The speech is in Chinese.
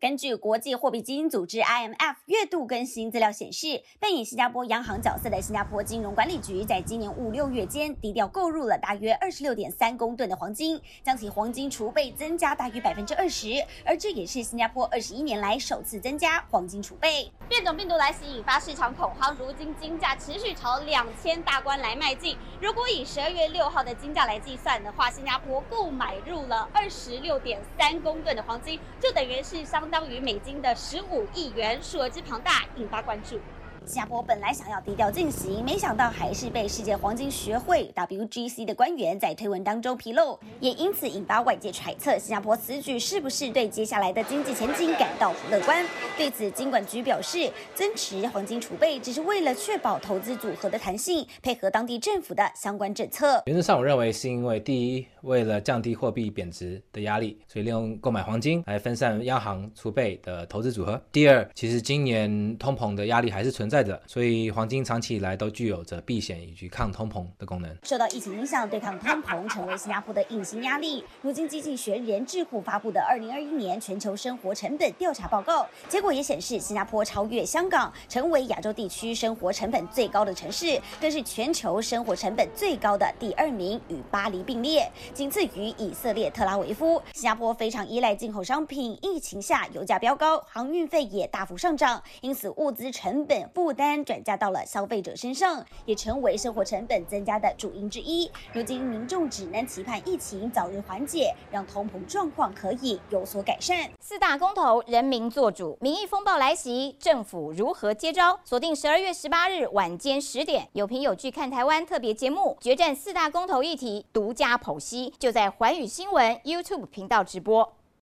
根据国际货币基金组织 IMF 月度更新资料显示，扮演新加坡央行角色的新加坡金融管理局，在今年五六月间低调购入了大约二十六点三公吨的黄金，将其黄金储备增加大约百分之二十，而这也是新加坡二十一年来首次增加黄金储备。变种病毒来袭，引发市场恐慌，如今金价持续朝两千大关来迈进。如果以十二月六号的金价来计算的话，新加坡购买入了二十六点三公吨的黄金，就等于是相相当于美金的十五亿元，数额之庞大，引发关注。新加坡本来想要低调进行，没想到还是被世界黄金学会 WGC 的官员在推文当中披露，也因此引发外界揣测，新加坡此举是不是对接下来的经济前景感到不乐观？对此，金管局表示，增持黄金储备只是为了确保投资组合的弹性，配合当地政府的相关政策。原则上，我认为是因为第一，为了降低货币贬值的压力，所以利用购买黄金来分散央行储备的投资组合。第二，其实今年通膨的压力还是存在的。所以黄金长期以来都具有着避险以及抗通膨的功能。受到疫情影响，对抗通膨成为新加坡的隐形压力。如今，经济学人智库发布的二零二一年全球生活成本调查报告，结果也显示，新加坡超越香港，成为亚洲地区生活成本最高的城市，更是全球生活成本最高的第二名，与巴黎并列，仅次于以色列特拉维夫。新加坡非常依赖进口商品，疫情下油价飙高，航运费也大幅上涨，因此物资成本负担转嫁到了消费者身上，也成为生活成本增加的主因之一。如今民众只能期盼疫情早日缓解，让通膨状况可以有所改善。四大公投，人民做主，民意风暴来袭，政府如何接招？锁定十二月十八日晚间十点，有凭有据看台湾特别节目，决战四大公投议题，独家剖析，就在环宇新闻 YouTube 频道直播。